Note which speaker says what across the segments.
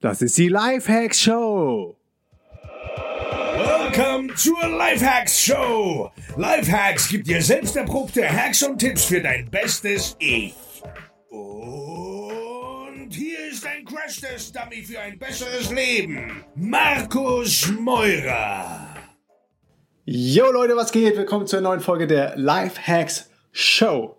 Speaker 1: Das ist die Lifehacks Show.
Speaker 2: Willkommen zur Lifehacks Show. Lifehacks gibt dir selbst erprobte Hacks und Tipps für dein bestes Ich. Und hier ist ein Crash-Test-Dummy für ein besseres Leben. Markus Meurer.
Speaker 1: Yo Leute, was geht? Willkommen zur neuen Folge der Lifehacks Show.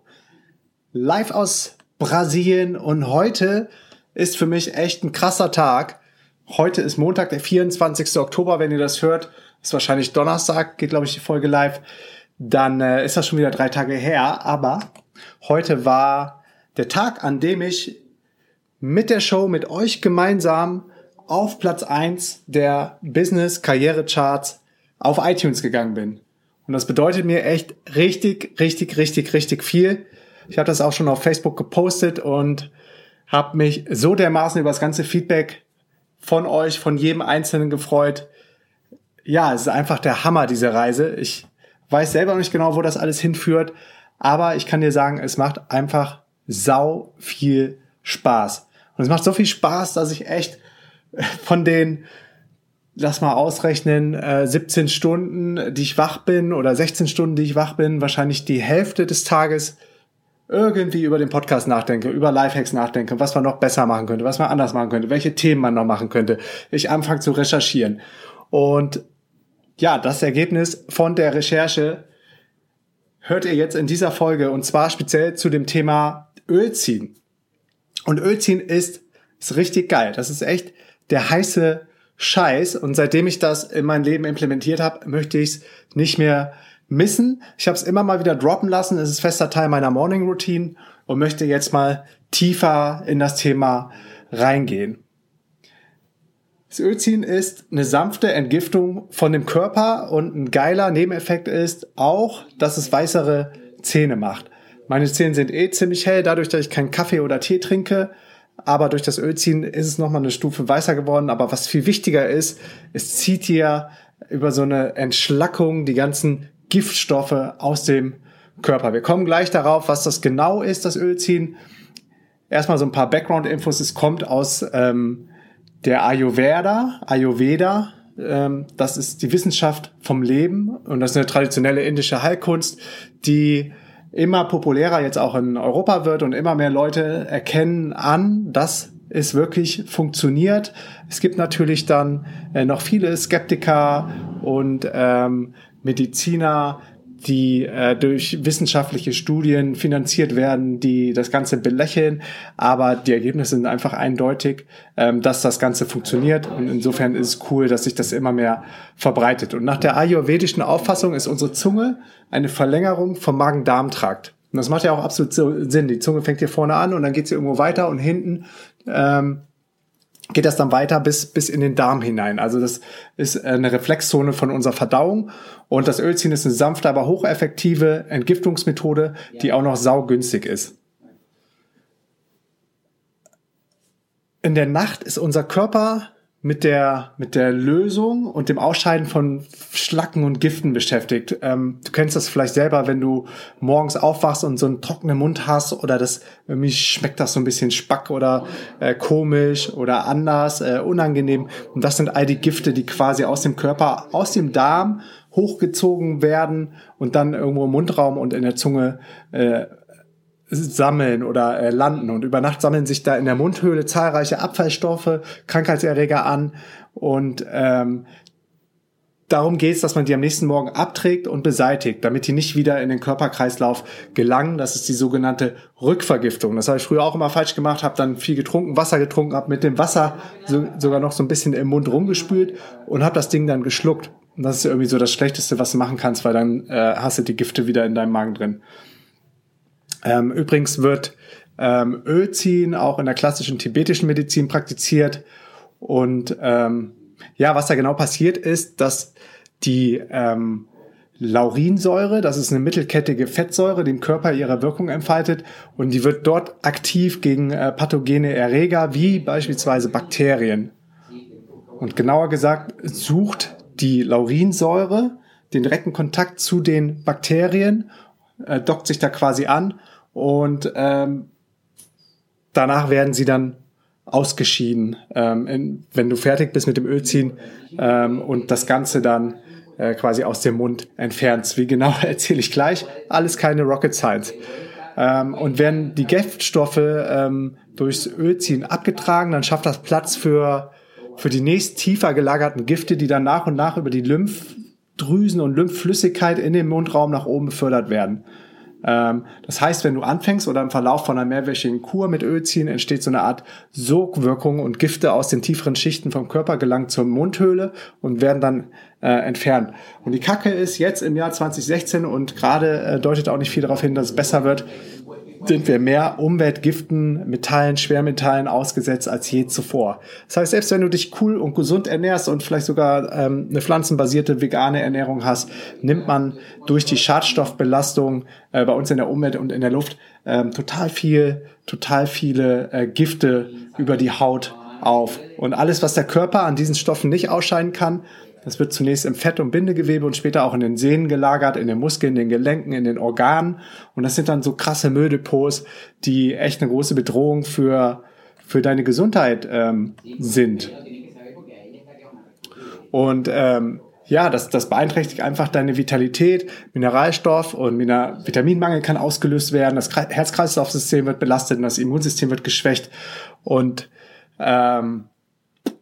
Speaker 1: Live aus Brasilien und heute ist für mich echt ein krasser Tag. Heute ist Montag, der 24. Oktober, wenn ihr das hört. Ist wahrscheinlich Donnerstag, geht glaube ich die Folge live. Dann äh, ist das schon wieder drei Tage her. Aber heute war der Tag, an dem ich mit der Show, mit euch gemeinsam auf Platz eins der Business Karriere Charts auf iTunes gegangen bin. Und das bedeutet mir echt richtig, richtig, richtig, richtig viel. Ich habe das auch schon auf Facebook gepostet und habe mich so dermaßen über das ganze Feedback von euch, von jedem Einzelnen gefreut. Ja, es ist einfach der Hammer, diese Reise. Ich weiß selber nicht genau, wo das alles hinführt, aber ich kann dir sagen, es macht einfach sau viel Spaß. Und es macht so viel Spaß, dass ich echt von den, lass mal ausrechnen, 17 äh, Stunden, die ich wach bin oder 16 Stunden, die ich wach bin, wahrscheinlich die Hälfte des Tages irgendwie über den Podcast nachdenke, über Lifehacks nachdenke, was man noch besser machen könnte, was man anders machen könnte, welche Themen man noch machen könnte. Ich anfange zu recherchieren. Und ja, das Ergebnis von der Recherche hört ihr jetzt in dieser Folge und zwar speziell zu dem Thema Ölziehen. Und Ölziehen ist, ist richtig geil. Das ist echt der heiße Scheiß. Und seitdem ich das in mein Leben implementiert habe, möchte ich es nicht mehr missen. Ich habe es immer mal wieder droppen lassen. Es ist fester Teil meiner Morning Routine und möchte jetzt mal tiefer in das Thema reingehen. Das Ölziehen ist eine sanfte Entgiftung von dem Körper und ein geiler Nebeneffekt ist auch, dass es weißere Zähne macht. Meine Zähne sind eh ziemlich hell, dadurch, dass ich keinen Kaffee oder Tee trinke. Aber durch das Ölziehen ist es nochmal eine Stufe weißer geworden. Aber was viel wichtiger ist, es zieht dir über so eine Entschlackung die ganzen Giftstoffe aus dem Körper. Wir kommen gleich darauf, was das genau ist, das Ölziehen. Erstmal so ein paar Background-Infos. Es kommt aus ähm, der Ayurveda. Ayurveda, ähm, das ist die Wissenschaft vom Leben und das ist eine traditionelle indische Heilkunst, die immer populärer jetzt auch in Europa wird und immer mehr Leute erkennen an, dass es wirklich funktioniert. Es gibt natürlich dann äh, noch viele Skeptiker und ähm, Mediziner, die äh, durch wissenschaftliche Studien finanziert werden, die das Ganze belächeln. Aber die Ergebnisse sind einfach eindeutig, ähm, dass das Ganze funktioniert. Und insofern ist es cool, dass sich das immer mehr verbreitet. Und nach der ayurvedischen Auffassung ist unsere Zunge eine Verlängerung vom Magen-Darm-Trakt. Und das macht ja auch absolut Sinn. Die Zunge fängt hier vorne an und dann geht sie irgendwo weiter und hinten ähm, geht das dann weiter bis, bis in den Darm hinein. Also das ist eine Reflexzone von unserer Verdauung. Und das Ölziehen ist eine sanfte, aber hocheffektive Entgiftungsmethode, die auch noch saugünstig ist. In der Nacht ist unser Körper mit der, mit der Lösung und dem Ausscheiden von Schlacken und Giften beschäftigt. Ähm, du kennst das vielleicht selber, wenn du morgens aufwachst und so einen trockenen Mund hast oder das irgendwie schmeckt das so ein bisschen spack oder äh, komisch oder anders, äh, unangenehm. Und das sind all die Gifte, die quasi aus dem Körper, aus dem Darm hochgezogen werden und dann irgendwo im Mundraum und in der Zunge äh, sammeln oder äh, landen. Und über Nacht sammeln sich da in der Mundhöhle zahlreiche Abfallstoffe, Krankheitserreger an. Und ähm, darum geht es, dass man die am nächsten Morgen abträgt und beseitigt, damit die nicht wieder in den Körperkreislauf gelangen. Das ist die sogenannte Rückvergiftung. Das habe ich früher auch immer falsch gemacht, habe dann viel getrunken, Wasser getrunken, habe mit dem Wasser so, sogar noch so ein bisschen im Mund rumgespült und habe das Ding dann geschluckt. Und das ist irgendwie so das Schlechteste, was du machen kannst, weil dann äh, hast du die Gifte wieder in deinem Magen drin. Ähm, übrigens wird ähm, Ölziehen auch in der klassischen tibetischen Medizin praktiziert. Und ähm, ja, was da genau passiert ist, dass die ähm, Laurinsäure, das ist eine mittelkettige Fettsäure, die Körper ihre Wirkung entfaltet und die wird dort aktiv gegen äh, pathogene Erreger wie beispielsweise Bakterien. Und genauer gesagt sucht die Laurinsäure den direkten Kontakt zu den Bakterien, äh, dockt sich da quasi an und ähm, danach werden sie dann ausgeschieden, ähm, in, wenn du fertig bist mit dem Ölziehen ähm, und das Ganze dann äh, quasi aus dem Mund entfernst. Wie genau erzähle ich gleich. Alles keine Rocket Science. Ähm, und werden die Giftstoffe ähm, durchs Ölziehen abgetragen, dann schafft das Platz für, für die nächst tiefer gelagerten Gifte, die dann nach und nach über die Lymphdrüsen und Lymphflüssigkeit in den Mundraum nach oben befördert werden. Ähm, das heißt, wenn du anfängst oder im Verlauf von einer mehrwöchigen Kur mit Öl ziehen, entsteht so eine Art Sogwirkung und Gifte aus den tieferen Schichten vom Körper gelangen zur Mundhöhle und werden dann äh, entfernt. Und die Kacke ist jetzt im Jahr 2016 und gerade äh, deutet auch nicht viel darauf hin, dass es besser wird, sind wir mehr Umweltgiften, Metallen, Schwermetallen ausgesetzt als je zuvor. Das heißt, selbst wenn du dich cool und gesund ernährst und vielleicht sogar ähm, eine pflanzenbasierte vegane Ernährung hast, nimmt man durch die Schadstoffbelastung äh, bei uns in der Umwelt und in der Luft ähm, total viel, total viele äh, Gifte über die Haut auf. Und alles, was der Körper an diesen Stoffen nicht ausscheiden kann, das wird zunächst im Fett- und Bindegewebe und später auch in den Sehnen gelagert, in den Muskeln, in den Gelenken, in den Organen. Und das sind dann so krasse Mülldepots, die echt eine große Bedrohung für, für deine Gesundheit ähm, sind. Und ähm, ja, das, das beeinträchtigt einfach deine Vitalität, Mineralstoff und Minar Vitaminmangel kann ausgelöst werden, das Herz-Kreislauf-System wird belastet und das Immunsystem wird geschwächt. Und ähm,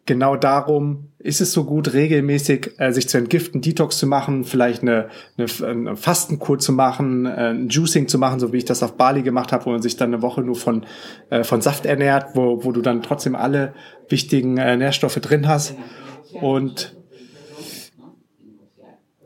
Speaker 1: genau darum ist es so gut, regelmäßig äh, sich zu entgiften, Detox zu machen, vielleicht eine, eine, eine Fastenkur zu machen, äh, ein Juicing zu machen, so wie ich das auf Bali gemacht habe, wo man sich dann eine Woche nur von, äh, von Saft ernährt, wo, wo du dann trotzdem alle wichtigen äh, Nährstoffe drin hast. Und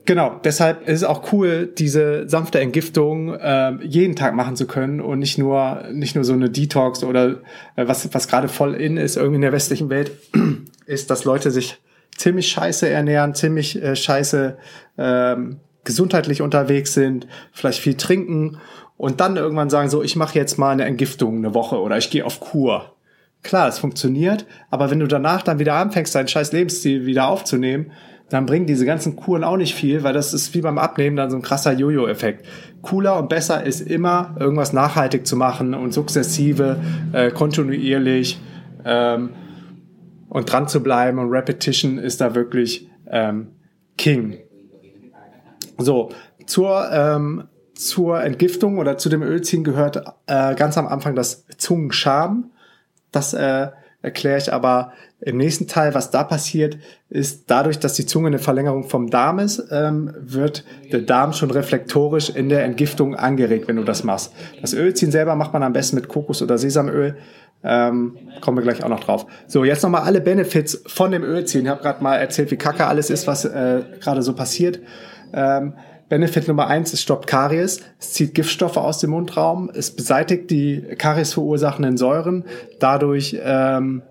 Speaker 1: Genau, deshalb ist es auch cool, diese sanfte Entgiftung äh, jeden Tag machen zu können und nicht nur nicht nur so eine Detox oder äh, was was gerade voll in ist irgendwie in der westlichen Welt ist, dass Leute sich ziemlich scheiße ernähren, ziemlich äh, scheiße ähm, gesundheitlich unterwegs sind, vielleicht viel trinken und dann irgendwann sagen so, ich mache jetzt mal eine Entgiftung eine Woche oder ich gehe auf Kur. Klar, es funktioniert, aber wenn du danach dann wieder anfängst, deinen scheiß Lebensstil wieder aufzunehmen, dann bringen diese ganzen Kuren auch nicht viel, weil das ist wie beim Abnehmen dann so ein krasser Jojo-Effekt. Cooler und besser ist immer, irgendwas nachhaltig zu machen und sukzessive, äh, kontinuierlich ähm, und dran zu bleiben. Und Repetition ist da wirklich ähm, King. So, zur, ähm, zur Entgiftung oder zu dem Ölziehen gehört äh, ganz am Anfang das Zungenscham. Das äh, erkläre ich aber im nächsten Teil, was da passiert, ist dadurch, dass die Zunge eine Verlängerung vom Darm ist, ähm, wird der Darm schon reflektorisch in der Entgiftung angeregt, wenn du das machst. Das Ölziehen selber macht man am besten mit Kokos- oder Sesamöl. Ähm, kommen wir gleich auch noch drauf. So, jetzt nochmal alle Benefits von dem Ölziehen. Ich habe gerade mal erzählt, wie kacke alles ist, was äh, gerade so passiert. Ähm, Benefit Nummer eins, es stoppt Karies, es zieht Giftstoffe aus dem Mundraum, es beseitigt die Karies verursachenden Säuren, dadurch ähm,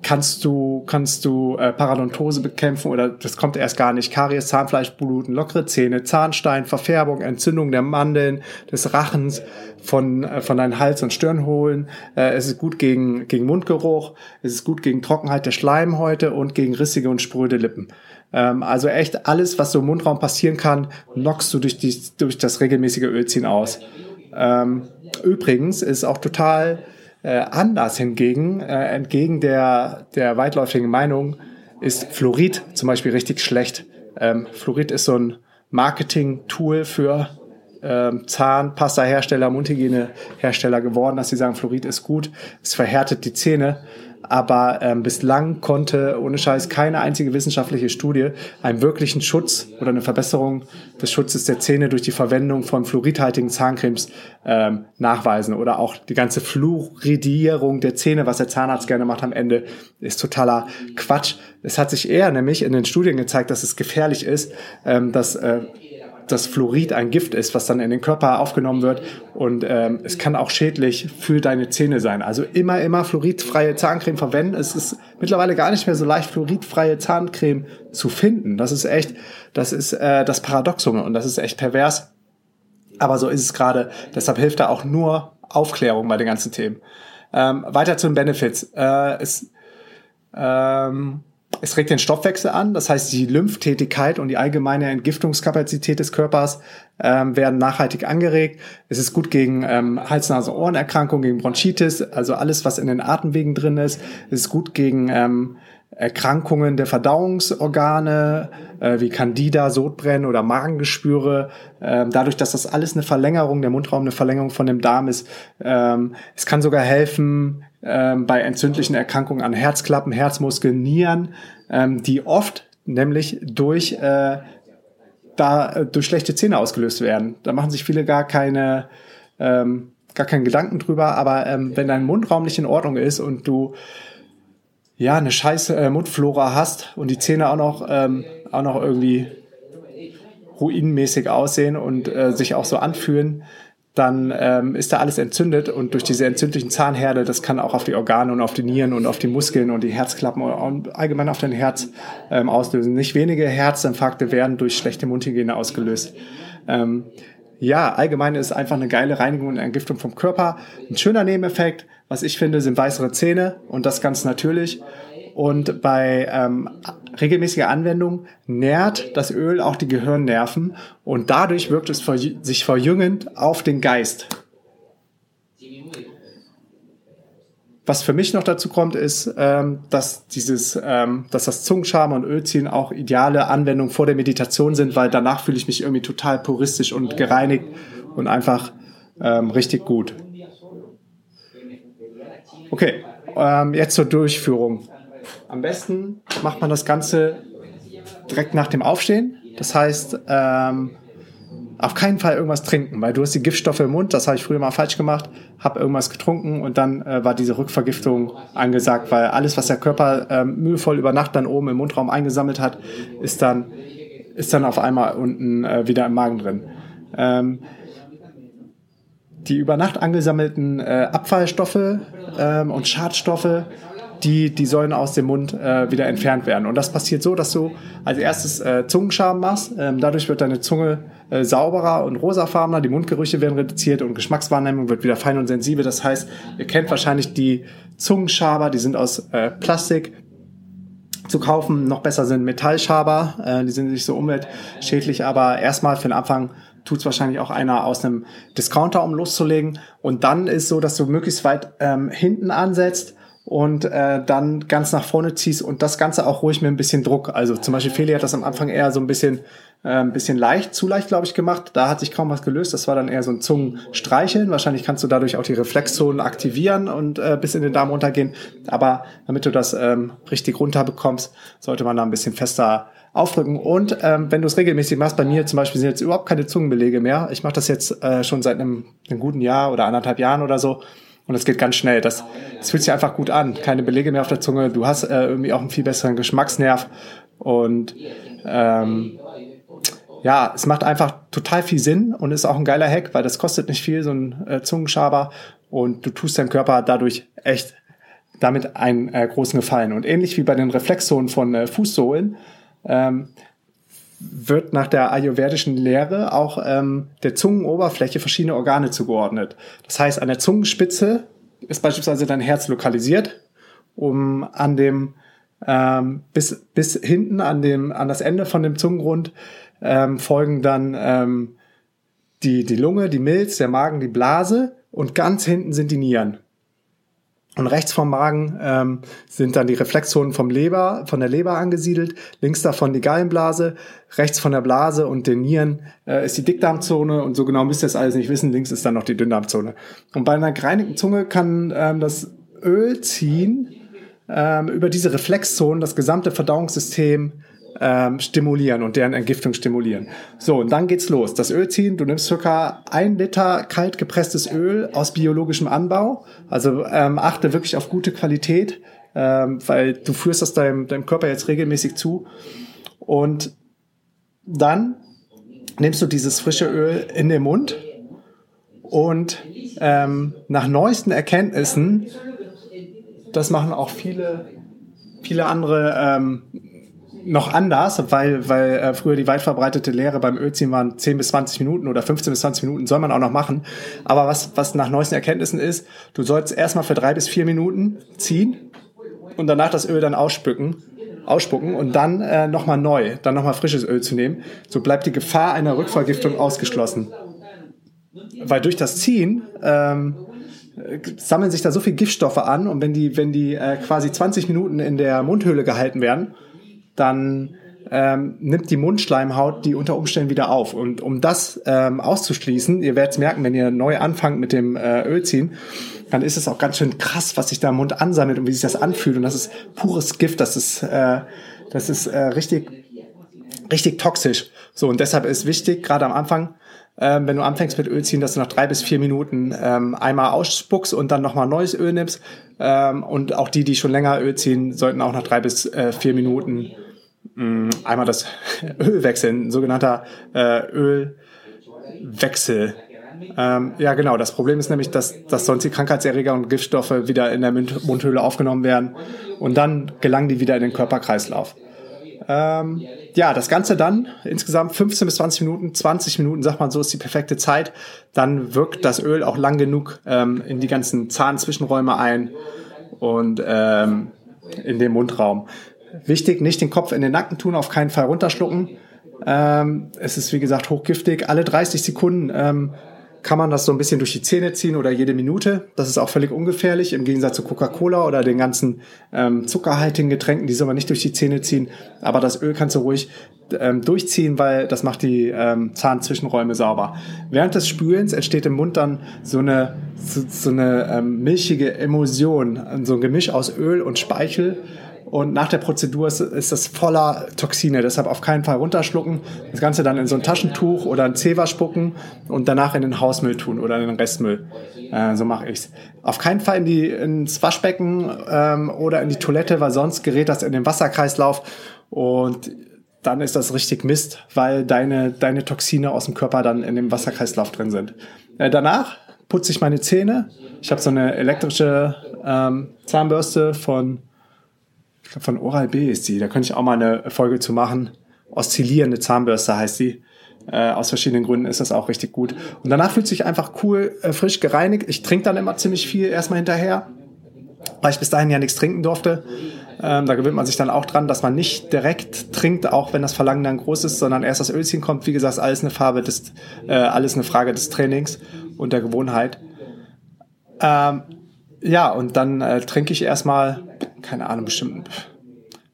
Speaker 1: kannst du, kannst du äh, Paradontose bekämpfen oder das kommt erst gar nicht. Karies, Zahnfleischbluten, lockere Zähne, Zahnstein, Verfärbung, Entzündung der Mandeln, des Rachens, von, äh, von deinen Hals- und Stirnhohlen. Äh, es ist gut gegen, gegen Mundgeruch, es ist gut gegen Trockenheit der Schleimhäute und gegen rissige und spröde Lippen. Ähm, also echt alles, was so im Mundraum passieren kann, knockst du durch, die, durch das regelmäßige Ölziehen aus. Ähm, übrigens ist auch total äh, anders hingegen, äh, entgegen der, der weitläufigen Meinung, ist Fluorid zum Beispiel richtig schlecht. Ähm, Fluorid ist so ein Marketing-Tool für ähm, Zahnpasta-Hersteller, Mundhygiene-Hersteller geworden, dass sie sagen, Fluorid ist gut, es verhärtet die Zähne aber ähm, bislang konnte ohne Scheiß keine einzige wissenschaftliche Studie einen wirklichen Schutz oder eine Verbesserung des Schutzes der Zähne durch die Verwendung von fluoridhaltigen Zahncremes ähm, nachweisen oder auch die ganze Fluoridierung der Zähne, was der Zahnarzt gerne macht am Ende, ist totaler Quatsch. Es hat sich eher nämlich in den Studien gezeigt, dass es gefährlich ist, ähm, dass äh, dass Fluorid ein Gift ist, was dann in den Körper aufgenommen wird und ähm, es kann auch schädlich für deine Zähne sein. Also immer, immer fluoridfreie Zahncreme verwenden. Es ist mittlerweile gar nicht mehr so leicht, fluoridfreie Zahncreme zu finden. Das ist echt, das ist äh, das Paradoxum und das ist echt pervers. Aber so ist es gerade. Deshalb hilft da auch nur Aufklärung bei den ganzen Themen. Ähm, weiter zu den Benefits. Äh, es, ähm, es regt den Stoffwechsel an, das heißt die Lymphdätigkeit und die allgemeine Entgiftungskapazität des Körpers ähm, werden nachhaltig angeregt. Es ist gut gegen ähm, Hals-Nase-Ohrenerkrankungen, gegen Bronchitis, also alles, was in den Atemwegen drin ist. Es ist gut gegen ähm, Erkrankungen der Verdauungsorgane, äh, wie Candida, Sodbrennen oder Magengeschwüre. Ähm, dadurch, dass das alles eine Verlängerung, der Mundraum eine Verlängerung von dem Darm ist. Ähm, es kann sogar helfen ähm, bei entzündlichen Erkrankungen an Herzklappen, Herzmuskeln, Nieren, ähm, die oft nämlich durch äh, da äh, durch schlechte Zähne ausgelöst werden. Da machen sich viele gar keine ähm, gar keinen Gedanken drüber, aber ähm, wenn dein Mundraum nicht in Ordnung ist und du ja eine scheiße äh, Mundflora hast und die Zähne auch noch ähm, auch noch irgendwie ruinenmäßig aussehen und äh, sich auch so anfühlen, dann ähm, ist da alles entzündet und durch diese entzündlichen Zahnherde, das kann auch auf die Organe und auf die Nieren und auf die Muskeln und die Herzklappen und allgemein auf dein Herz ähm, auslösen. Nicht wenige Herzinfarkte werden durch schlechte Mundhygiene ausgelöst. Ähm, ja, allgemein ist einfach eine geile Reinigung und Entgiftung vom Körper. Ein schöner Nebeneffekt, was ich finde, sind weißere Zähne und das ganz natürlich. Und bei ähm, regelmäßiger Anwendung nährt das Öl auch die Gehirnnerven und dadurch wirkt es sich verjüngend auf den Geist. Was für mich noch dazu kommt, ist, ähm, dass dieses, ähm, dass das Zungenschaben und Ölziehen auch ideale Anwendungen vor der Meditation sind, weil danach fühle ich mich irgendwie total puristisch und gereinigt und einfach ähm, richtig gut. Okay, ähm, jetzt zur Durchführung. Am besten macht man das Ganze direkt nach dem Aufstehen. Das heißt, ähm, auf keinen Fall irgendwas trinken, weil du hast die Giftstoffe im Mund, das habe ich früher mal falsch gemacht, habe irgendwas getrunken und dann äh, war diese Rückvergiftung angesagt, weil alles, was der Körper ähm, mühevoll über Nacht dann oben im Mundraum eingesammelt hat, ist dann, ist dann auf einmal unten äh, wieder im Magen drin. Ähm, die über Nacht angesammelten äh, Abfallstoffe ähm, und Schadstoffe die, die sollen aus dem Mund äh, wieder entfernt werden. Und das passiert so, dass du als erstes äh, Zungenschaben machst. Ähm, dadurch wird deine Zunge äh, sauberer und rosafarbener, die Mundgerüche werden reduziert und Geschmackswahrnehmung wird wieder fein und sensibel. Das heißt, ihr kennt wahrscheinlich die Zungenschaber, die sind aus äh, Plastik zu kaufen. Noch besser sind Metallschaber, äh, die sind nicht so umweltschädlich, aber erstmal für den Anfang tut es wahrscheinlich auch einer aus einem Discounter, um loszulegen. Und dann ist so, dass du möglichst weit ähm, hinten ansetzt und äh, dann ganz nach vorne ziehst und das Ganze auch ruhig mit ein bisschen Druck. Also zum Beispiel Feli hat das am Anfang eher so ein bisschen, äh, ein bisschen leicht, zu leicht, glaube ich, gemacht. Da hat sich kaum was gelöst. Das war dann eher so ein Zungenstreicheln. Wahrscheinlich kannst du dadurch auch die Reflexzonen aktivieren und äh, bis in den Darm runtergehen. Aber damit du das ähm, richtig runterbekommst, sollte man da ein bisschen fester aufrücken. Und ähm, wenn du es regelmäßig machst, bei mir zum Beispiel sind jetzt überhaupt keine Zungenbelege mehr. Ich mache das jetzt äh, schon seit einem, einem guten Jahr oder anderthalb Jahren oder so. Und es geht ganz schnell. Das, das fühlt sich einfach gut an. Keine Belege mehr auf der Zunge. Du hast äh, irgendwie auch einen viel besseren Geschmacksnerv. Und ähm, ja, es macht einfach total viel Sinn und ist auch ein geiler Hack, weil das kostet nicht viel, so ein äh, Zungenschaber. Und du tust deinem Körper dadurch echt damit einen äh, großen Gefallen. Und ähnlich wie bei den Reflexzonen von äh, Fußsohlen ähm, wird nach der ayurvedischen Lehre auch ähm, der Zungenoberfläche verschiedene Organe zugeordnet. Das heißt, an der Zungenspitze ist beispielsweise dein Herz lokalisiert, um an dem ähm, bis, bis hinten an dem an das Ende von dem Zungengrund ähm, folgen dann ähm, die, die Lunge, die Milz, der Magen, die Blase und ganz hinten sind die Nieren. Und rechts vom Magen ähm, sind dann die Reflexzonen vom Leber, von der Leber angesiedelt. Links davon die Gallenblase. Rechts von der Blase und den Nieren äh, ist die Dickdarmzone. Und so genau müsst ihr es alles nicht wissen. Links ist dann noch die Dünndarmzone. Und bei einer gereinigten Zunge kann ähm, das Öl ziehen ähm, über diese Reflexzonen das gesamte Verdauungssystem ähm, stimulieren und deren Entgiftung stimulieren. So, und dann geht's los. Das Öl ziehen, du nimmst circa ein Liter kalt gepresstes Öl aus biologischem Anbau. Also ähm, achte wirklich auf gute Qualität, ähm, weil du führst das deinem, deinem Körper jetzt regelmäßig zu. Und dann nimmst du dieses frische Öl in den Mund und ähm, nach neuesten Erkenntnissen, das machen auch viele, viele andere ähm, noch anders, weil, weil äh, früher die weit verbreitete Lehre beim Ölziehen waren 10 bis 20 Minuten oder 15 bis 20 Minuten soll man auch noch machen. Aber was, was nach neuesten Erkenntnissen ist, du sollst erstmal für drei bis vier Minuten ziehen und danach das Öl dann ausspücken ausspucken und dann äh, nochmal neu, dann nochmal frisches Öl zu nehmen. So bleibt die Gefahr einer Rückvergiftung ausgeschlossen. Weil durch das Ziehen ähm, sammeln sich da so viel Giftstoffe an und wenn die, wenn die äh, quasi 20 Minuten in der Mundhöhle gehalten werden, dann ähm, nimmt die Mundschleimhaut die unter Umständen wieder auf. Und um das ähm, auszuschließen, ihr werdet es merken, wenn ihr neu anfangt mit dem äh, Ölziehen, dann ist es auch ganz schön krass, was sich da im Mund ansammelt und wie sich das anfühlt. Und das ist pures Gift, das ist, äh, das ist äh, richtig, richtig toxisch. So, und deshalb ist wichtig, gerade am Anfang, ähm, wenn du anfängst mit Öl ziehen, dass du nach drei bis vier Minuten ähm, einmal ausspuckst und dann nochmal neues Öl nimmst. Ähm, und auch die, die schon länger Öl ziehen, sollten auch nach drei bis äh, vier Minuten mh, mm, einmal das Öl wechseln, ein sogenannter äh, Ölwechsel. Ähm, ja, genau. Das Problem ist nämlich, dass, dass sonst die Krankheitserreger und Giftstoffe wieder in der Mundhöhle aufgenommen werden und dann gelangen die wieder in den Körperkreislauf. Ähm, ja, das Ganze dann insgesamt 15 bis 20 Minuten, 20 Minuten, sagt man so, ist die perfekte Zeit. Dann wirkt das Öl auch lang genug ähm, in die ganzen Zahnzwischenräume ein und ähm, in den Mundraum. Wichtig, nicht den Kopf in den Nacken tun, auf keinen Fall runterschlucken. Ähm, es ist wie gesagt hochgiftig. Alle 30 Sekunden ähm, kann man das so ein bisschen durch die Zähne ziehen oder jede Minute. Das ist auch völlig ungefährlich im Gegensatz zu Coca-Cola oder den ganzen ähm, zuckerhaltigen Getränken. Die soll man nicht durch die Zähne ziehen. Aber das Öl kannst du ruhig ähm, durchziehen, weil das macht die ähm, Zahnzwischenräume sauber. Während des Spülens entsteht im Mund dann so eine, so, so eine ähm, milchige Emulsion, so ein Gemisch aus Öl und Speichel und nach der Prozedur ist, ist das voller Toxine. Deshalb auf keinen Fall runterschlucken. Das Ganze dann in so ein Taschentuch oder ein Zewa spucken und danach in den Hausmüll tun oder in den Restmüll. Äh, so mache ich's. Auf keinen Fall in die, ins Waschbecken ähm, oder in die Toilette, weil sonst gerät das in den Wasserkreislauf und dann ist das richtig Mist, weil deine, deine Toxine aus dem Körper dann in dem Wasserkreislauf drin sind. Äh, danach putze ich meine Zähne. Ich habe so eine elektrische ähm, Zahnbürste von ich glaube von Oral B ist die, da könnte ich auch mal eine Folge zu machen. Oszillierende Zahnbürste heißt die. Äh, aus verschiedenen Gründen ist das auch richtig gut. Und danach fühlt sich einfach cool, äh, frisch gereinigt. Ich trinke dann immer ziemlich viel erstmal hinterher, weil ich bis dahin ja nichts trinken durfte. Ähm, da gewöhnt man sich dann auch dran, dass man nicht direkt trinkt, auch wenn das Verlangen dann groß ist, sondern erst das Ölchen kommt. Wie gesagt, alles eine Farbe des, äh, alles eine Frage des Trainings und der Gewohnheit. Ähm, ja, und dann äh, trinke ich erstmal, keine Ahnung, bestimmt einen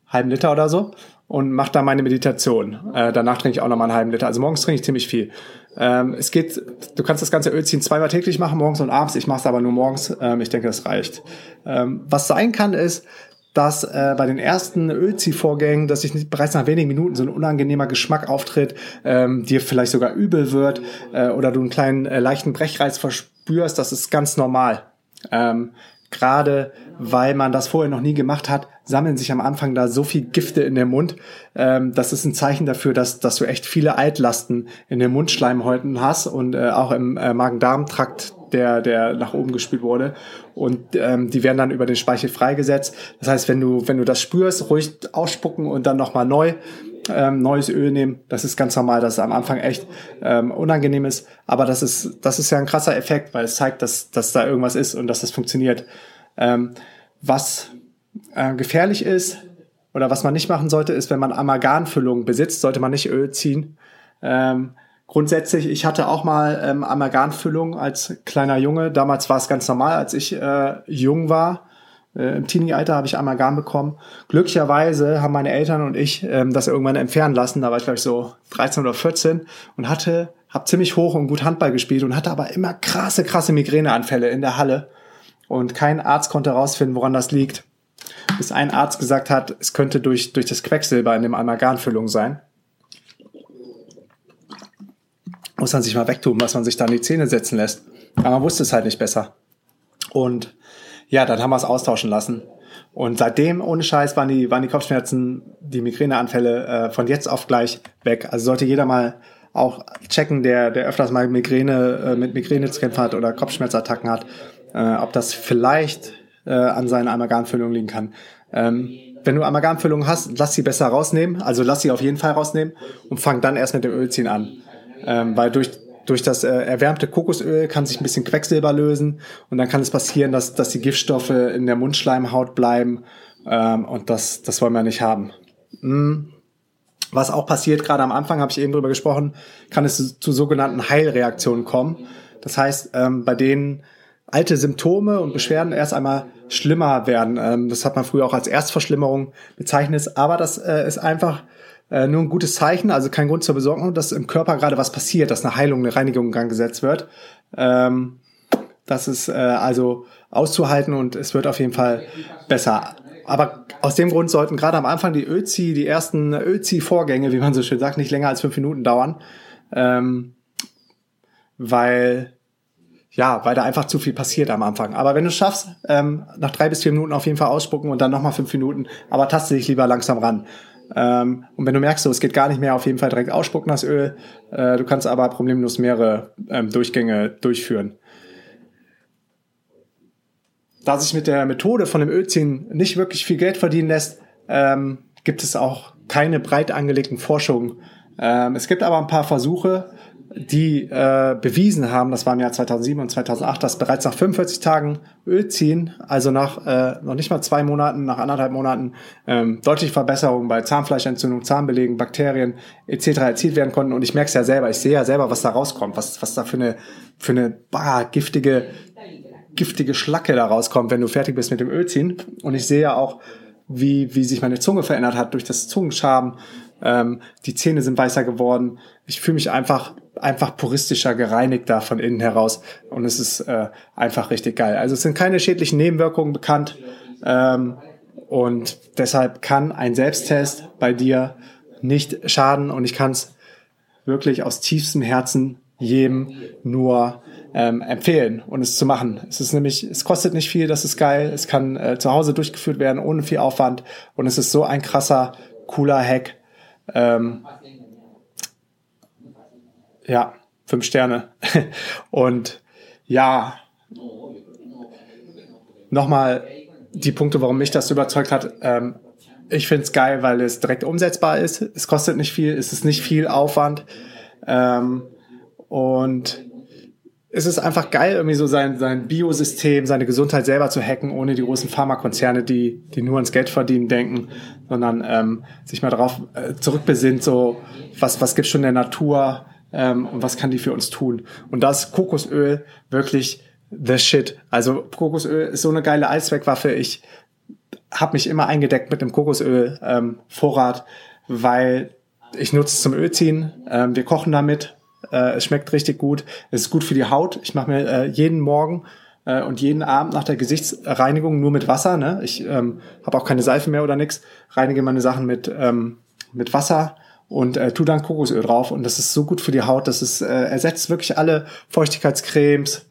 Speaker 1: halben Liter oder so und mache da meine Meditation. Äh, danach trinke ich auch nochmal einen halben Liter. Also morgens trinke ich ziemlich viel. Ähm, es geht, du kannst das ganze Ölziehen zweimal täglich machen, morgens und abends. Ich mache es aber nur morgens. Ähm, ich denke, das reicht. Ähm, was sein kann, ist, dass äh, bei den ersten Ölziehvorgängen, dass sich nicht bereits nach wenigen Minuten so ein unangenehmer Geschmack auftritt, ähm, dir vielleicht sogar übel wird äh, oder du einen kleinen äh, leichten Brechreiz verspürst. Das ist ganz normal. Ähm, Gerade weil man das vorher noch nie gemacht hat, sammeln sich am Anfang da so viel Gifte in dem Mund. Ähm, das ist ein Zeichen dafür, dass, dass du echt viele Altlasten in den Mundschleimhäuten hast und äh, auch im äh, Magen-Darm-Trakt, der, der nach oben gespült wurde. Und ähm, die werden dann über den Speichel freigesetzt. Das heißt, wenn du, wenn du das spürst, ruhig ausspucken und dann nochmal neu ähm, neues Öl nehmen. Das ist ganz normal, dass es am Anfang echt ähm, unangenehm ist. Aber das ist, das ist ja ein krasser Effekt, weil es zeigt, dass, dass da irgendwas ist und dass das funktioniert. Ähm, was äh, gefährlich ist oder was man nicht machen sollte, ist, wenn man Amalgamfüllung besitzt, sollte man nicht Öl ziehen. Ähm, grundsätzlich, ich hatte auch mal ähm, Amalgamfüllung als kleiner Junge. Damals war es ganz normal, als ich äh, jung war. Äh, Im Teenie-Alter habe ich Amalgam bekommen. Glücklicherweise haben meine Eltern und ich ähm, das irgendwann entfernen lassen. Da war ich, glaube ich, so 13 oder 14 und hatte, habe ziemlich hoch und gut Handball gespielt und hatte aber immer krasse, krasse Migräneanfälle in der Halle. Und kein Arzt konnte herausfinden, woran das liegt. Bis ein Arzt gesagt hat, es könnte durch, durch das Quecksilber in dem Amalgamfüllung sein. Muss man sich mal wegtun, was man sich da in die Zähne setzen lässt. Aber man wusste es halt nicht besser. Und ja, dann haben wir es austauschen lassen. Und seitdem, ohne Scheiß, waren die, waren die Kopfschmerzen, die Migräneanfälle äh, von jetzt auf gleich weg. Also sollte jeder mal auch checken, der, der öfters mal Migräne, äh, mit Migräne zu kämpfen hat oder Kopfschmerzattacken hat, äh, ob das vielleicht äh, an seiner Amalgamfüllung liegen kann. Ähm, wenn du Amalgamfüllung hast, lass sie besser rausnehmen. Also lass sie auf jeden Fall rausnehmen und fang dann erst mit dem Ölziehen an. Ähm, weil durch durch das äh, erwärmte Kokosöl kann sich ein bisschen Quecksilber lösen und dann kann es passieren, dass, dass die Giftstoffe in der Mundschleimhaut bleiben Ähm, und das, das wollen wir nicht haben. Hm. Was auch passiert, gerade am Anfang habe ich eben drüber gesprochen, kann es zu, zu sogenannten Heilreaktionen kommen. Das heißt, ähm, bei denen alte Symptome und Beschwerden erst einmal schlimmer werden. Ähm, das hat man früher auch als Erstverschlimmerung bezeichnet. Aber das äh, ist einfach äh, nur ein gutes Zeichen, also kein Grund zur Besorgung, dass im Körper gerade was passiert, dass eine Heilung, eine Reinigung in Gang gesetzt wird. Ähm, das ist äh, also auszuhalten und es wird auf jeden Fall besser. Aber aus dem Grund sollten gerade am Anfang die Özi, die ersten Özi-Vorgänge, wie man so schön sagt, nicht länger als fünf Minuten dauern. Ähm, weil ja, weil da einfach zu viel passiert am Anfang. Aber wenn du es schaffst, ähm, nach drei bis vier Minuten auf jeden Fall ausspucken und dann nochmal fünf Minuten, aber taste dich lieber langsam ran. Ähm, und wenn du merkst, so, es geht gar nicht mehr, auf jeden Fall direkt ausspucken das Öl. Äh, du kannst aber problemlos mehrere ähm, Durchgänge durchführen. Da sich mit der Methode von dem Ölziehen nicht wirklich viel Geld verdienen lässt, ähm, gibt es auch keine breit angelegten Forschungen. Ähm, es gibt aber ein paar Versuche, die äh, bewiesen haben, das war im Jahr 2007 und 2008, dass bereits nach 45 Tagen Öl ziehen, also nach äh, noch nicht mal zwei Monaten, nach anderthalb Monaten ähm, deutliche Verbesserungen bei Zahnfleischentzündung, Zahnbelegen, Bakterien etc. erzielt werden konnten. Und ich merke es ja selber, ich sehe ja selber, was da rauskommt, was, was da für eine, für eine bah, giftige, giftige Schlacke da rauskommt, wenn du fertig bist mit dem Ölziehen. Und ich sehe ja auch, wie, wie sich meine Zunge verändert hat durch das Zungenschaben. Ähm, die Zähne sind weißer geworden. Ich fühle mich einfach einfach puristischer, gereinigter von innen heraus und es ist äh, einfach richtig geil. Also es sind keine schädlichen Nebenwirkungen bekannt ähm, und deshalb kann ein Selbsttest bei dir nicht schaden und ich kann es wirklich aus tiefstem Herzen jedem nur ähm, empfehlen und es zu machen. Es ist nämlich, es kostet nicht viel, das ist geil. Es kann äh, zu Hause durchgeführt werden ohne viel Aufwand und es ist so ein krasser, cooler Hack. Ähm, ja, fünf Sterne. Und ja, nochmal die Punkte, warum mich das überzeugt hat. Ähm, ich finde es geil, weil es direkt umsetzbar ist. Es kostet nicht viel, es ist nicht viel Aufwand. Ähm, und es ist einfach geil, irgendwie so sein, sein Biosystem, seine Gesundheit selber zu hacken, ohne die großen Pharmakonzerne, die, die nur ans Geld verdienen denken, sondern ähm, sich mal darauf äh, zurückbesinnt, so was, was gibt's schon in der Natur, ähm, und was kann die für uns tun. Und das Kokosöl wirklich the shit. Also Kokosöl ist so eine geile Allzweckwaffe. Ich habe mich immer eingedeckt mit dem Kokosöl ähm, Vorrat, weil ich nutze es zum Ölziehen. Ähm, wir kochen damit. Äh, es schmeckt richtig gut. Es ist gut für die Haut. Ich mache mir äh, jeden Morgen äh, und jeden Abend nach der Gesichtsreinigung nur mit Wasser. Ne? Ich ähm, habe auch keine Seife mehr oder nix. Reinige meine Sachen mit ähm, mit Wasser und äh, tu dann Kokosöl drauf und das ist so gut für die Haut, das ist, äh, ersetzt wirklich alle Feuchtigkeitscremes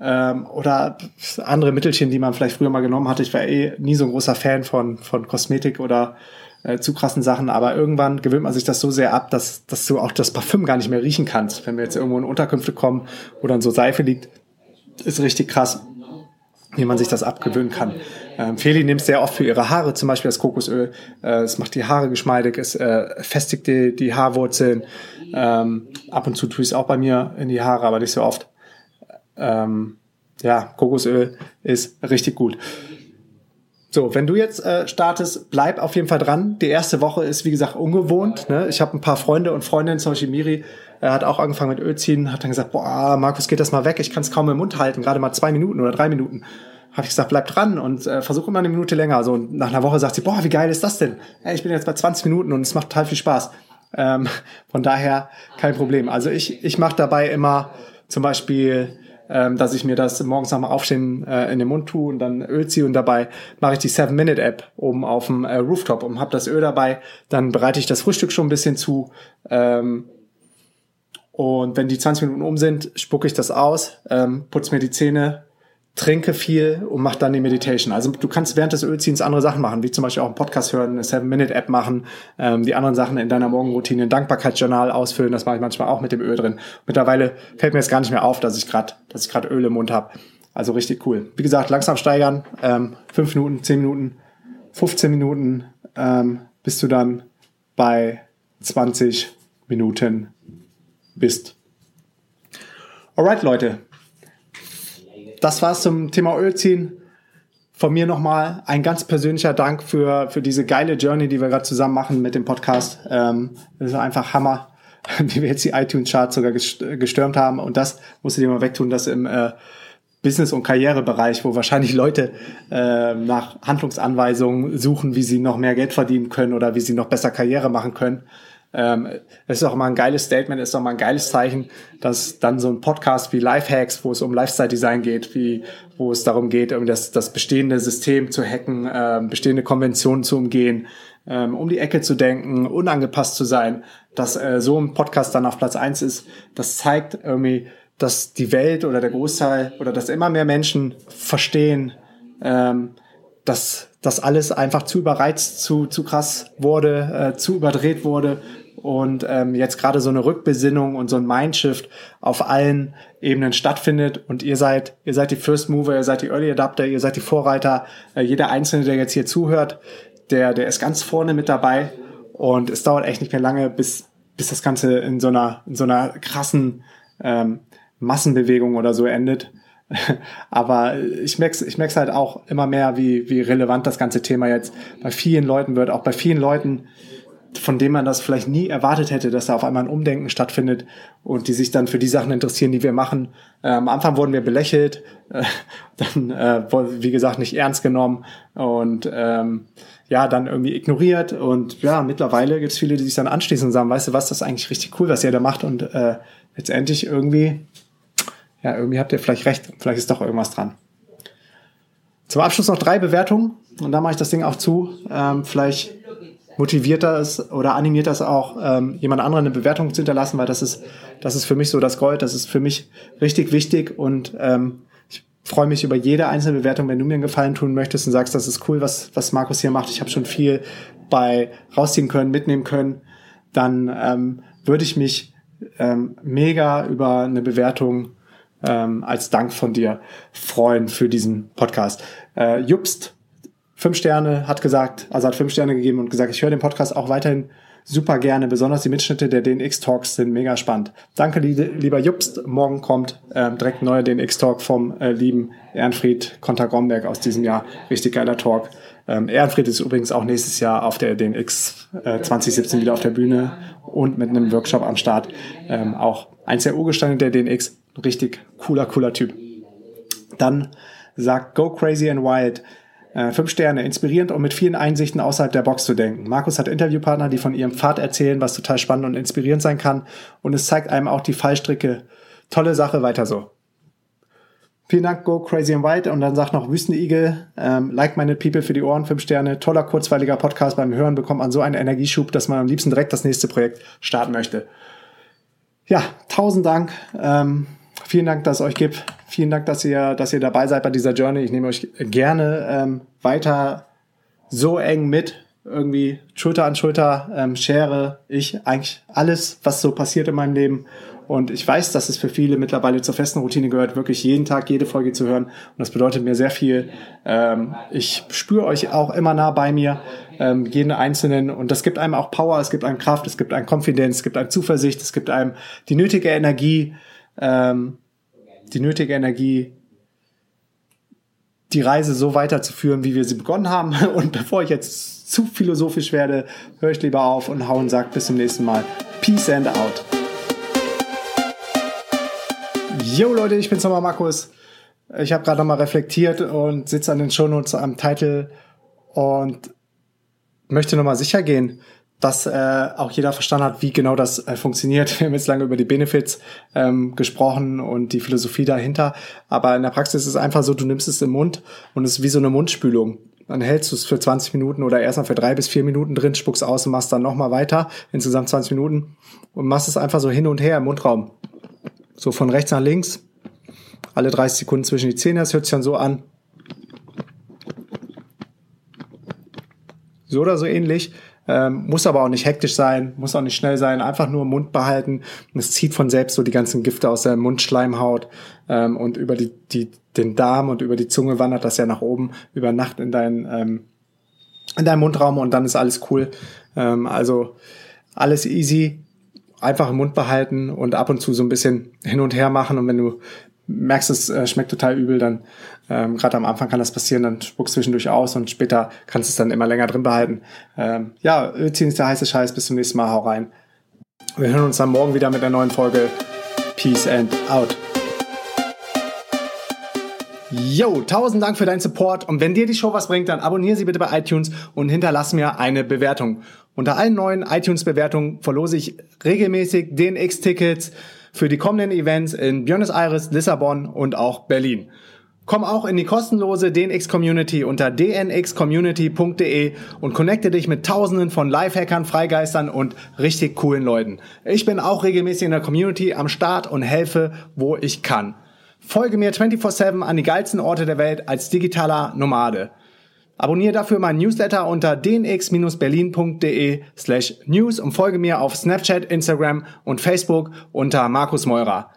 Speaker 1: ähm, oder andere Mittelchen, die man vielleicht früher mal genommen hatte. Ich war eh nie so ein großer Fan von, von Kosmetik oder äh, zu krassen Sachen, aber irgendwann gewöhnt man sich das so sehr ab, dass, dass du auch das Parfüm gar nicht mehr riechen kannst. Wenn wir jetzt irgendwo in Unterkünfte kommen, wo dann so Seife liegt, ist richtig krass wie man sich das abgewöhnen kann. Ähm, Feli nimmt sehr oft für ihre Haare, zum Beispiel das Kokosöl. Äh, es macht die Haare geschmeidig, es äh, festigt die, die Haarwurzeln. Ähm, ab und zu tue ich es auch bei mir in die Haare, aber nicht so oft. Ähm, ja, Kokosöl ist richtig gut. So, wenn du jetzt äh, startest, bleib auf jeden Fall dran. Die erste Woche ist, wie gesagt, ungewohnt. Ne? Ich habe ein paar Freunde und Freundinnen, zum Beispiel Miri, er hat auch angefangen mit Ölziehen, hat dann gesagt, boah, Markus, geht das mal weg, ich kann es kaum im Mund halten, gerade mal zwei Minuten oder drei Minuten. Habe ich gesagt, bleib dran und äh, versuche immer eine Minute länger. Also nach einer Woche sagt sie, boah, wie geil ist das denn? Hey, ich bin jetzt bei 20 Minuten und es macht total viel Spaß. Ähm, von daher kein Problem. Also ich, ich mache dabei immer zum Beispiel ähm, dass ich mir das morgens dem Aufstehen äh, in den Mund tue und dann Öl ziehe und dabei mache ich die 7-Minute-App oben auf dem äh, Rooftop und habe das Öl dabei. Dann bereite ich das Frühstück schon ein bisschen zu. Ähm, und wenn die 20 Minuten um sind, spucke ich das aus, ähm, putze mir die Zähne, trinke viel und mache dann die Meditation. Also du kannst während des Ölziehens andere Sachen machen, wie zum Beispiel auch einen Podcast hören, eine Seven-Minute-App machen, ähm, die anderen Sachen in deiner Morgenroutine, ein Dankbarkeitsjournal ausfüllen, das mache ich manchmal auch mit dem Öl drin. Mittlerweile fällt mir jetzt gar nicht mehr auf, dass ich gerade, dass ich gerade Öl im Mund habe. Also richtig cool. Wie gesagt, langsam steigern, ähm, fünf Minuten, zehn Minuten, 15 Minuten, ähm, bist du dann bei 20 Minuten bist. Alright, Leute. Das war's zum Thema Ölziehen. von mir nochmal ein ganz persönlicher Dank für, für diese geile Journey, die wir gerade zusammen machen mit dem Podcast. Ähm, das ist einfach Hammer, wie wir jetzt die iTunes-Charts sogar gestürmt haben. Und das musst du dir mal wegtun, dass im äh, Business- und Karrierebereich, wo wahrscheinlich Leute äh, nach Handlungsanweisungen suchen, wie sie noch mehr Geld verdienen können oder wie sie noch besser Karriere machen können. Ähm, es ist auch mal ein geiles Statement, ist auch mal ein geiles Zeichen, dass dann so ein Podcast wie Lifehacks, wo es um Lifestyle-Design geht, wie, wo es darum geht, um das, das bestehende System zu hacken, äh, bestehende Konventionen zu umgehen, ähm, um die Ecke zu denken, unangepasst zu sein, dass äh, so ein Podcast dann auf Platz eins ist, das zeigt irgendwie, dass die Welt oder der Großteil oder dass immer mehr Menschen verstehen, ähm, dass das alles einfach zu überreizt, zu, zu krass wurde, äh, zu überdreht wurde und ähm, jetzt gerade so eine Rückbesinnung und so ein Mindshift auf allen Ebenen stattfindet. Und ihr seid ihr seid die First Mover, ihr seid die Early Adapter, ihr seid die Vorreiter, äh, jeder einzelne, der jetzt hier zuhört, der der ist ganz vorne mit dabei. Und es dauert echt nicht mehr lange, bis bis das Ganze in so einer in so einer krassen ähm, Massenbewegung oder so endet. Aber ich merke ich merk's halt auch immer mehr, wie, wie relevant das ganze Thema jetzt bei vielen Leuten wird, auch bei vielen Leuten, von denen man das vielleicht nie erwartet hätte, dass da auf einmal ein Umdenken stattfindet und die sich dann für die Sachen interessieren, die wir machen. Äh, am Anfang wurden wir belächelt, äh, dann, äh, wie gesagt, nicht ernst genommen und ähm, ja, dann irgendwie ignoriert. Und ja, mittlerweile gibt es viele, die sich dann anschließen und sagen, weißt du was, das ist eigentlich richtig cool, was ihr da macht. Und äh, letztendlich irgendwie ja, irgendwie habt ihr vielleicht recht, vielleicht ist doch irgendwas dran. Zum Abschluss noch drei Bewertungen und dann mache ich das Ding auch zu. Ähm, vielleicht motiviert das oder animiert das auch, ähm, jemand anderen eine Bewertung zu hinterlassen, weil das ist, das ist für mich so das Gold, das ist für mich richtig wichtig und ähm, ich freue mich über jede einzelne Bewertung, wenn du mir einen Gefallen tun möchtest und sagst, das ist cool, was, was Markus hier macht. Ich habe schon viel bei rausziehen können, mitnehmen können. Dann ähm, würde ich mich ähm, mega über eine Bewertung ähm, als Dank von dir freuen für diesen Podcast. Äh, Jupst, fünf Sterne, hat gesagt, also hat fünf Sterne gegeben und gesagt, ich höre den Podcast auch weiterhin super gerne. Besonders die Mitschnitte der DNX-Talks sind mega spannend. Danke, lieber Jupst. Morgen kommt äh, direkt neuer DNX-Talk vom äh, lieben Ehrenfried Konter-Gomberg aus diesem Jahr. Richtig geiler Talk. Ähm, Ehrenfried ist übrigens auch nächstes Jahr auf der DNX äh, 2017 wieder auf der Bühne und mit einem Workshop am Start. Ähm, auch eins der Urgesteine der DNX. Richtig cooler, cooler Typ. Dann sagt Go Crazy and Wild. Äh, fünf Sterne, inspirierend und mit vielen Einsichten außerhalb der Box zu denken. Markus hat Interviewpartner, die von ihrem Pfad erzählen, was total spannend und inspirierend sein kann. Und es zeigt einem auch die Fallstricke. Tolle Sache, weiter so. Vielen Dank, Go Crazy and Wild. Und dann sagt noch Wüstenigel, ähm, like minded people für die Ohren, fünf Sterne. Toller, kurzweiliger Podcast. Beim Hören bekommt man so einen Energieschub, dass man am liebsten direkt das nächste Projekt starten möchte. Ja, tausend Dank. Ähm, vielen Dank, dass es euch gibt. Vielen Dank, dass ihr, dass ihr dabei seid bei dieser Journey. Ich nehme euch gerne ähm, weiter so eng mit. Irgendwie Schulter an Schulter ähm, schere ich eigentlich alles, was so passiert in meinem Leben. Und ich weiß, dass es für viele mittlerweile zur festen Routine gehört, wirklich jeden Tag jede Folge zu hören. Und das bedeutet mir sehr viel. Ähm, ich spüre euch auch immer nah bei mir, ähm, jeden Einzelnen. Und das gibt einem auch Power, es gibt einem Kraft, es gibt einem Konfidenz, es gibt einem Zuversicht, es gibt einem die nötige Energie, ähm, die nötige Energie, die Reise so weiterzuführen, wie wir sie begonnen haben. Und bevor ich jetzt zu philosophisch werde, höre ich lieber auf und hau und sag bis zum nächsten Mal. Peace and out. Yo Leute, ich bin's nochmal Markus. Ich habe gerade nochmal reflektiert und sitze an den Shownotes am Titel und möchte nochmal sicher gehen, dass äh, auch jeder verstanden hat, wie genau das äh, funktioniert. Wir haben jetzt lange über die Benefits ähm, gesprochen und die Philosophie dahinter, aber in der Praxis ist es einfach so, du nimmst es im Mund und es ist wie so eine Mundspülung. Dann hältst du es für 20 Minuten oder erstmal für drei bis vier Minuten drin, spuckst aus und machst dann nochmal weiter, insgesamt 20 Minuten und machst es einfach so hin und her im Mundraum. So von rechts nach links, alle 30 Sekunden zwischen die Zähne, das hört sich dann so an. So oder so ähnlich. Ähm, muss aber auch nicht hektisch sein, muss auch nicht schnell sein, einfach nur Mund behalten. Und es zieht von selbst so die ganzen Gifte aus der Mundschleimhaut ähm, und über die, die, den Darm und über die Zunge wandert das ja nach oben über Nacht in deinen ähm, in deinem Mundraum und dann ist alles cool. Ähm, also alles easy, einfach im Mund behalten und ab und zu so ein bisschen hin und her machen. Und wenn du merkst, es äh, schmeckt total übel, dann ähm, gerade am Anfang kann das passieren, dann spuckst du zwischendurch aus und später kannst du es dann immer länger drin behalten. Ähm, ja, Ötzi ist der heiße Scheiß. Bis zum nächsten Mal. Hau rein. Wir hören uns dann morgen wieder mit einer neuen Folge. Peace and out. Yo, tausend Dank für deinen Support und wenn dir die Show was bringt, dann abonniere sie bitte bei iTunes und hinterlass mir eine Bewertung. Unter allen neuen iTunes-Bewertungen verlose ich regelmäßig DNX-Tickets für die kommenden Events in Buenos Aires, Lissabon und auch Berlin. Komm auch in die kostenlose DNX Community unter dnxcommunity.de und connecte dich mit tausenden von Lifehackern, Freigeistern und richtig coolen Leuten. Ich bin auch regelmäßig in der Community am Start und helfe, wo ich kann. Folge mir 24-7 an die geilsten Orte der Welt als digitaler Nomade. Abonniere dafür meinen Newsletter unter dnx-berlin.de slash news und folge mir auf Snapchat, Instagram und Facebook unter Markus Meurer.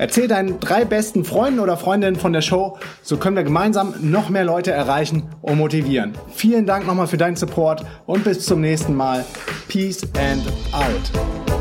Speaker 1: Erzähl deinen drei besten Freunden oder Freundinnen von der Show, so können wir gemeinsam noch mehr Leute erreichen und motivieren. Vielen Dank nochmal für deinen Support und bis zum nächsten Mal. Peace and out.